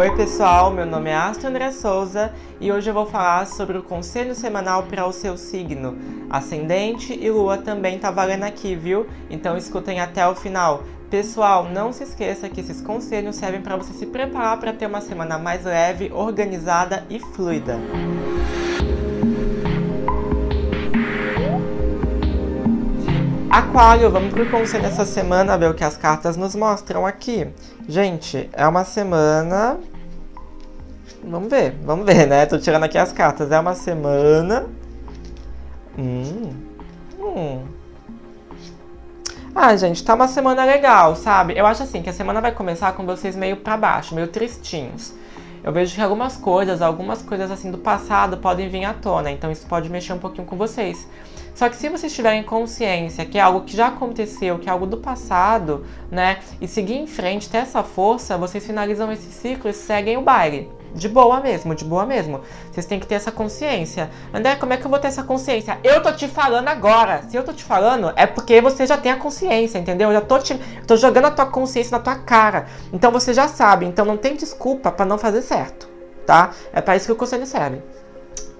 Oi pessoal, meu nome é Astro André Souza e hoje eu vou falar sobre o conselho semanal para o seu signo. Ascendente e lua também tá valendo aqui, viu? Então escutem até o final. Pessoal, não se esqueça que esses conselhos servem para você se preparar para ter uma semana mais leve, organizada e fluida. Aquário, vamos pro conselho dessa semana, ver o que as cartas nos mostram aqui. Gente, é uma semana. Vamos ver, vamos ver, né? Tô tirando aqui as cartas. É uma semana. Hum. Hum. Ah, gente, tá uma semana legal, sabe? Eu acho assim que a semana vai começar com vocês meio para baixo, meio tristinhos. Eu vejo que algumas coisas, algumas coisas assim do passado podem vir à tona, então isso pode mexer um pouquinho com vocês. Só que se vocês tiverem consciência que é algo que já aconteceu, que é algo do passado, né, e seguir em frente, ter essa força, vocês finalizam esse ciclo e seguem o baile. De boa mesmo, de boa mesmo. Vocês têm que ter essa consciência. André, como é que eu vou ter essa consciência? Eu tô te falando agora. Se eu tô te falando, é porque você já tem a consciência, entendeu? Eu já tô, te, tô jogando a tua consciência na tua cara. Então você já sabe. Então não tem desculpa para não fazer certo, tá? É para isso que o conselho serve.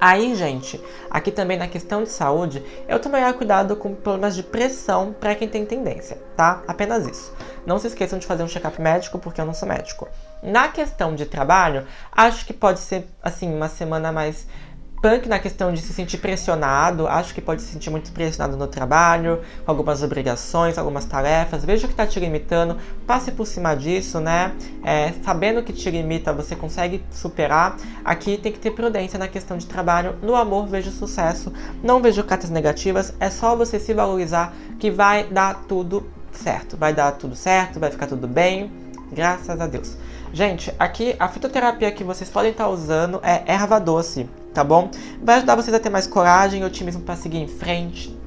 Aí, gente, aqui também na questão de saúde, eu tomaria cuidado com problemas de pressão para quem tem tendência, tá? Apenas isso. Não se esqueçam de fazer um check-up médico, porque eu não sou médico. Na questão de trabalho, acho que pode ser, assim, uma semana mais punk na questão de se sentir pressionado, acho que pode se sentir muito pressionado no trabalho, com algumas obrigações, algumas tarefas. Veja o que está te limitando, passe por cima disso, né? É, sabendo que te limita, você consegue superar. Aqui tem que ter prudência na questão de trabalho. No amor, vejo sucesso. Não vejo cartas negativas, é só você se valorizar que vai dar tudo certo. Vai dar tudo certo, vai ficar tudo bem. Graças a Deus. Gente, aqui a fitoterapia que vocês podem estar usando é erva doce tá bom? Vai ajudar vocês a ter mais coragem e otimismo para seguir em frente